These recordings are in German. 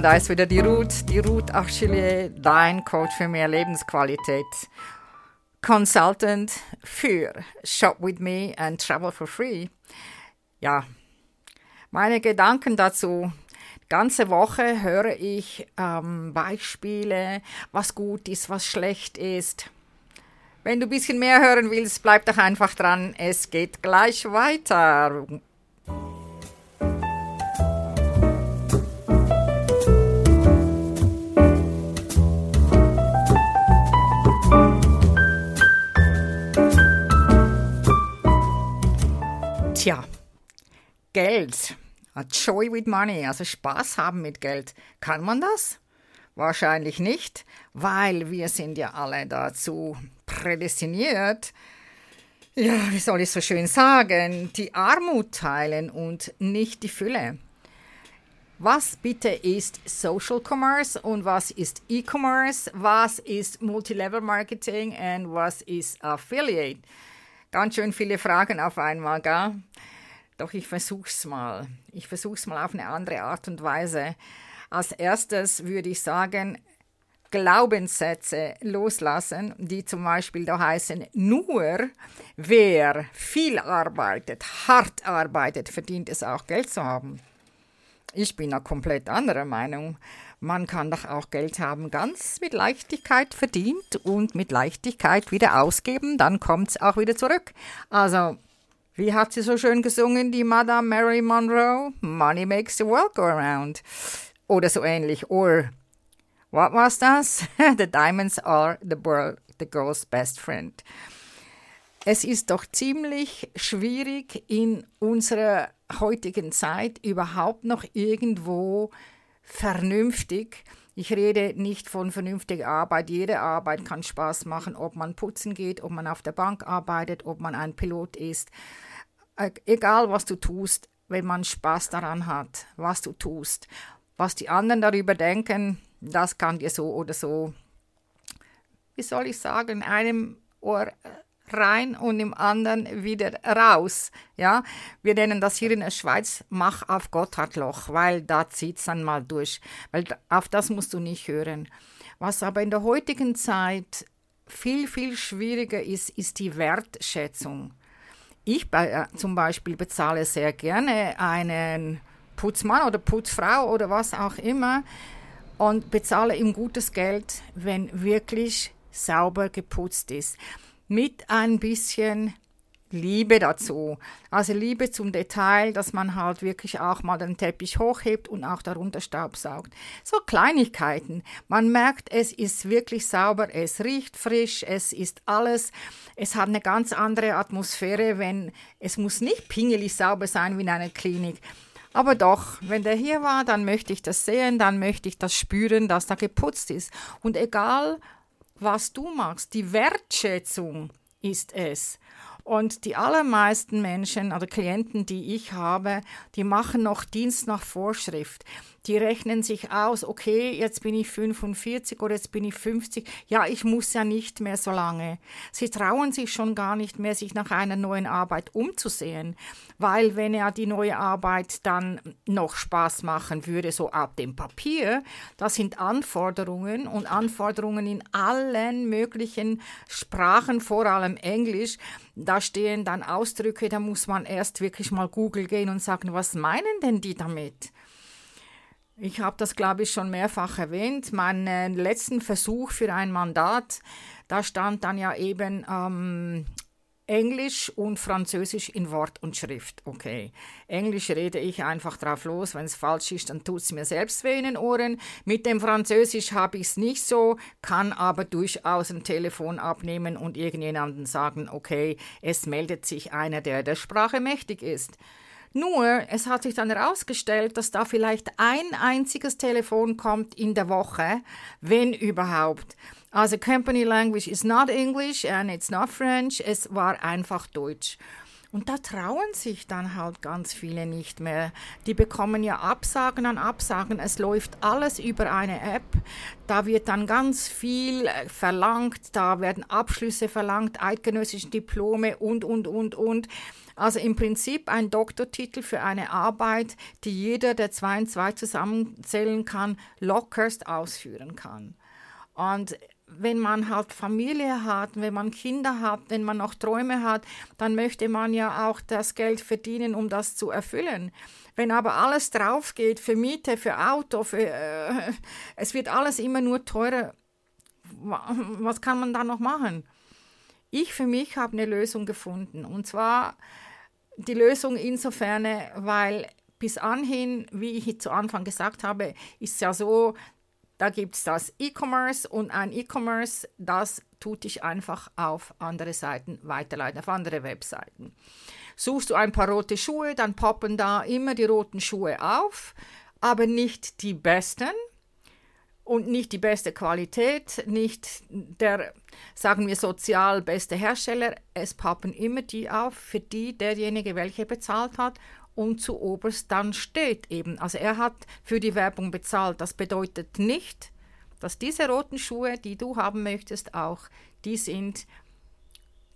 Da ist wieder die Ruth, die Ruth Achille, dein Coach für mehr Lebensqualität. Consultant für Shop with Me and Travel for Free. Ja, meine Gedanken dazu. Ganze Woche höre ich ähm, Beispiele, was gut ist, was schlecht ist. Wenn du ein bisschen mehr hören willst, bleib doch einfach dran. Es geht gleich weiter. Tja, Geld. A joy with money, also Spaß haben mit Geld. Kann man das? Wahrscheinlich nicht, weil wir sind ja alle dazu prädestiniert, ja, wie soll ich so schön sagen, die Armut teilen und nicht die Fülle. Was bitte ist Social Commerce und was ist E-Commerce? Was ist Multilevel Marketing und was ist Affiliate? Ganz schön viele Fragen auf einmal, gell? Doch ich versuch's mal. Ich versuch's mal auf eine andere Art und Weise. Als erstes würde ich sagen, Glaubenssätze loslassen, die zum Beispiel da heißen, nur wer viel arbeitet, hart arbeitet, verdient es auch Geld zu haben. Ich bin da komplett anderer Meinung. Man kann doch auch Geld haben, ganz mit Leichtigkeit verdient und mit Leichtigkeit wieder ausgeben, dann kommt es auch wieder zurück. Also, wie hat sie so schön gesungen, die Madame Mary Monroe? Money makes the world go around. Oder so ähnlich. Or, what was das? the diamonds are the, world, the girl's best friend. Es ist doch ziemlich schwierig in unserer heutigen Zeit überhaupt noch irgendwo vernünftig. Ich rede nicht von vernünftiger Arbeit. Jede Arbeit kann Spaß machen, ob man putzen geht, ob man auf der Bank arbeitet, ob man ein Pilot ist. Äh, egal, was du tust, wenn man Spaß daran hat, was du tust. Was die anderen darüber denken, das kann dir so oder so, wie soll ich sagen, einem Ohr äh, rein und im anderen wieder raus. Ja, wir nennen das hier in der Schweiz Mach auf Gotthardloch, weil da zieht es dann mal durch. Weil auf das musst du nicht hören. Was aber in der heutigen Zeit viel, viel schwieriger ist, ist die Wertschätzung. Ich äh, zum Beispiel bezahle sehr gerne einen Putzmann oder Putzfrau oder was auch immer und bezahle ihm gutes Geld, wenn wirklich sauber geputzt ist mit ein bisschen Liebe dazu. Also Liebe zum Detail, dass man halt wirklich auch mal den Teppich hochhebt und auch darunter Staubsaugt. So Kleinigkeiten. Man merkt, es ist wirklich sauber, es riecht frisch, es ist alles. Es hat eine ganz andere Atmosphäre, wenn es muss nicht pingelig sauber sein wie in einer Klinik. Aber doch, wenn der hier war, dann möchte ich das sehen, dann möchte ich das spüren, dass da geputzt ist. Und egal, was du machst. Die Wertschätzung ist es. Und die allermeisten Menschen oder Klienten, die ich habe, die machen noch Dienst nach Vorschrift. Die rechnen sich aus, okay, jetzt bin ich 45 oder jetzt bin ich 50. Ja, ich muss ja nicht mehr so lange. Sie trauen sich schon gar nicht mehr, sich nach einer neuen Arbeit umzusehen, weil wenn ja die neue Arbeit dann noch Spaß machen würde, so ab dem Papier, das sind Anforderungen und Anforderungen in allen möglichen Sprachen, vor allem Englisch. Da stehen dann Ausdrücke, da muss man erst wirklich mal Google gehen und sagen, was meinen denn die damit? Ich habe das, glaube ich, schon mehrfach erwähnt. Meinen letzten Versuch für ein Mandat, da stand dann ja eben ähm, Englisch und Französisch in Wort und Schrift. Okay. Englisch rede ich einfach drauf los. Wenn es falsch ist, dann tut es mir selbst weh in den Ohren. Mit dem Französisch habe ich es nicht so, kann aber durchaus ein Telefon abnehmen und irgendjemandem sagen, okay, es meldet sich einer, der der Sprache mächtig ist. Nur, es hat sich dann herausgestellt, dass da vielleicht ein einziges Telefon kommt in der Woche, wenn überhaupt. Also Company Language is not English and it's not French, es war einfach Deutsch. Und da trauen sich dann halt ganz viele nicht mehr. Die bekommen ja Absagen an Absagen. Es läuft alles über eine App. Da wird dann ganz viel äh, verlangt. Da werden Abschlüsse verlangt, eidgenössische Diplome und, und, und, und. Also im Prinzip ein Doktortitel für eine Arbeit, die jeder, der zwei und zwei zusammenzählen kann, lockerst ausführen kann. Und wenn man halt Familie hat, wenn man Kinder hat, wenn man noch Träume hat, dann möchte man ja auch das Geld verdienen, um das zu erfüllen. Wenn aber alles drauf geht für Miete, für Auto, für, äh, es wird alles immer nur teurer, was kann man da noch machen? Ich für mich habe eine Lösung gefunden und zwar die Lösung insofern, weil bis anhin, wie ich zu Anfang gesagt habe, ist es ja so, da gibt es das E-Commerce und ein E-Commerce, das tut dich einfach auf andere Seiten weiterleiten, auf andere Webseiten. Suchst du ein paar rote Schuhe, dann poppen da immer die roten Schuhe auf, aber nicht die besten und nicht die beste Qualität, nicht der, sagen wir, sozial beste Hersteller. Es poppen immer die auf, für die derjenige, welcher bezahlt hat und zu oberst dann steht eben. Also er hat für die Werbung bezahlt. Das bedeutet nicht, dass diese roten Schuhe, die du haben möchtest, auch die sind,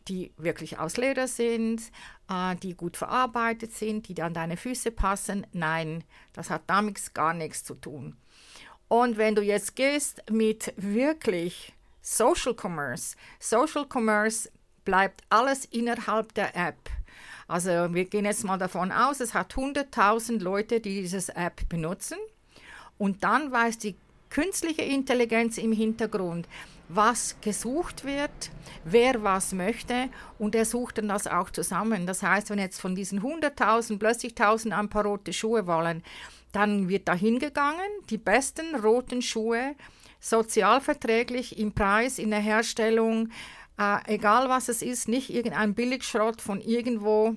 die wirklich aus Leder sind, äh, die gut verarbeitet sind, die an deine Füße passen. Nein, das hat damit gar nichts zu tun. Und wenn du jetzt gehst mit wirklich Social Commerce, Social Commerce bleibt alles innerhalb der App. Also wir gehen jetzt mal davon aus, es hat 100.000 Leute, die diese App benutzen. Und dann weiß die künstliche Intelligenz im Hintergrund, was gesucht wird, wer was möchte und er sucht dann das auch zusammen. Das heißt, wenn jetzt von diesen 100.000 plötzlich 1.000 ein paar rote Schuhe wollen, dann wird da hingegangen, die besten roten Schuhe, sozialverträglich im Preis, in der Herstellung, äh, egal was es ist, nicht irgendein Billigschrott von irgendwo,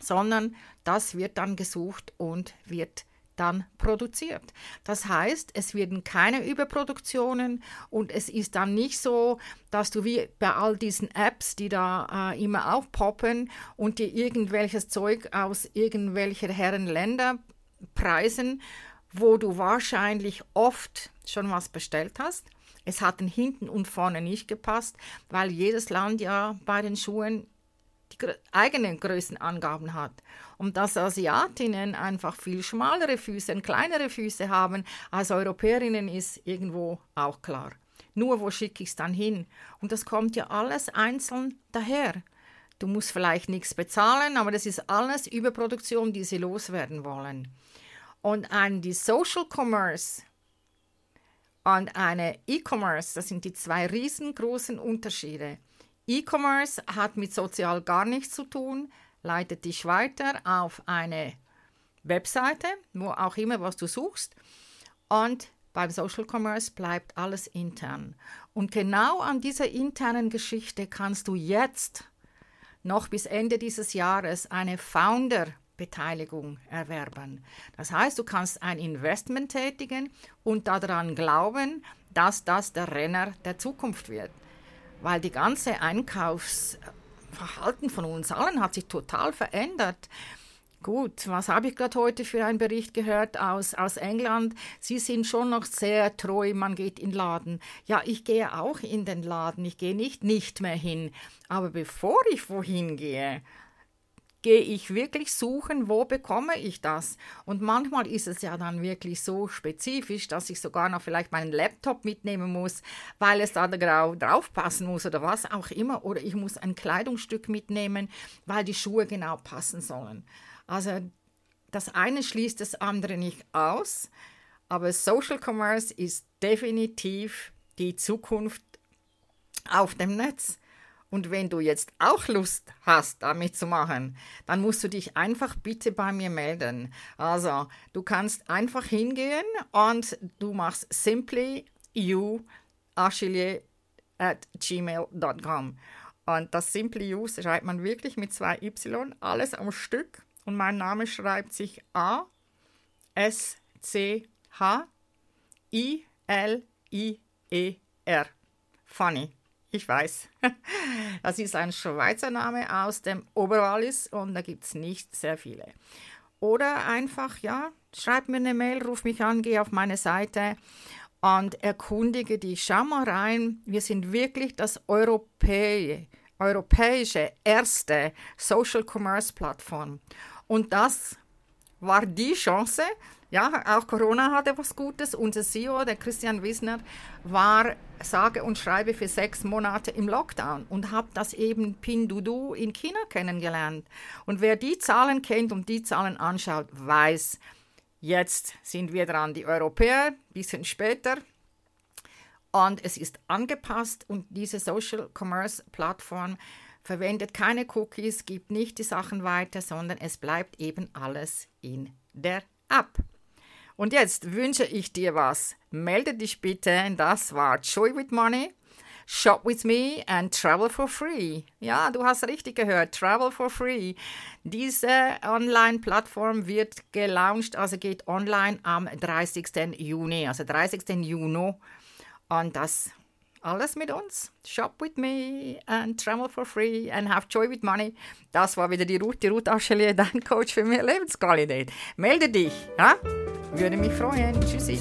sondern das wird dann gesucht und wird dann produziert. Das heißt, es werden keine Überproduktionen und es ist dann nicht so, dass du wie bei all diesen Apps, die da äh, immer aufpoppen und dir irgendwelches Zeug aus irgendwelcher Herren Länder preisen, wo du wahrscheinlich oft schon was bestellt hast es hat hinten und vorne nicht gepasst, weil jedes Land ja bei den Schuhen die eigenen Größenangaben hat. Und dass Asiatinnen einfach viel schmalere Füße kleinere Füße haben als Europäerinnen, ist irgendwo auch klar. Nur wo schicke ich es dann hin? Und das kommt ja alles einzeln daher. Du musst vielleicht nichts bezahlen, aber das ist alles Überproduktion, die sie loswerden wollen. Und ein die Social Commerce und eine E-Commerce, das sind die zwei riesengroßen Unterschiede. E-Commerce hat mit sozial gar nichts zu tun, leitet dich weiter auf eine Webseite, wo auch immer, was du suchst. Und beim Social Commerce bleibt alles intern. Und genau an dieser internen Geschichte kannst du jetzt noch bis Ende dieses Jahres eine Founder Beteiligung erwerben. Das heißt, du kannst ein Investment tätigen und daran glauben, dass das der Renner der Zukunft wird. Weil die ganze Einkaufsverhalten von uns allen hat sich total verändert. Gut, was habe ich gerade heute für einen Bericht gehört aus, aus England? Sie sind schon noch sehr treu, man geht in den Laden. Ja, ich gehe auch in den Laden, ich gehe nicht nicht mehr hin. Aber bevor ich wohin gehe, gehe ich wirklich suchen, wo bekomme ich das? Und manchmal ist es ja dann wirklich so spezifisch, dass ich sogar noch vielleicht meinen Laptop mitnehmen muss, weil es da drauf passen muss oder was auch immer. Oder ich muss ein Kleidungsstück mitnehmen, weil die Schuhe genau passen sollen. Also das eine schließt das andere nicht aus, aber Social Commerce ist definitiv die Zukunft auf dem Netz. Und wenn du jetzt auch Lust hast, damit zu machen, dann musst du dich einfach bitte bei mir melden. Also, du kannst einfach hingehen und du machst simply you at gmail.com. Und das Simply You schreibt man wirklich mit zwei Y, alles am Stück. Und mein Name schreibt sich A S C H I L I E R. Funny. Ich weiß. Das ist ein Schweizer Name aus dem Oberwallis und da gibt es nicht sehr viele. Oder einfach, ja, schreib mir eine Mail, ruf mich an, geh auf meine Seite und erkundige dich. Schau mal rein, wir sind wirklich das Europä europäische erste Social Commerce Plattform. Und das war die Chance, ja, auch Corona hatte was Gutes. Unser CEO, der Christian Wisner, war sage und schreibe für sechs Monate im Lockdown und habe das eben Pinduoduo in China kennengelernt. Und wer die Zahlen kennt und die Zahlen anschaut, weiß, jetzt sind wir dran, die Europäer, ein bisschen später. Und es ist angepasst und diese Social Commerce Plattform verwendet keine Cookies, gibt nicht die Sachen weiter, sondern es bleibt eben alles in der App. Und jetzt wünsche ich dir was. Melde dich bitte. Das war Joy with Money. Shop with me and travel for free. Ja, du hast richtig gehört. Travel for free. Diese Online-Plattform wird gelauncht, also geht online am 30. Juni, also 30. Juni. Und das alles mit uns. Shop with me and travel for free and have joy with money. Das war wieder die Ruth, die Ruth Aschelier, dein Coach für mehr Lebensqualität. Melde dich, ja? Würde mich freuen. Tschüssi.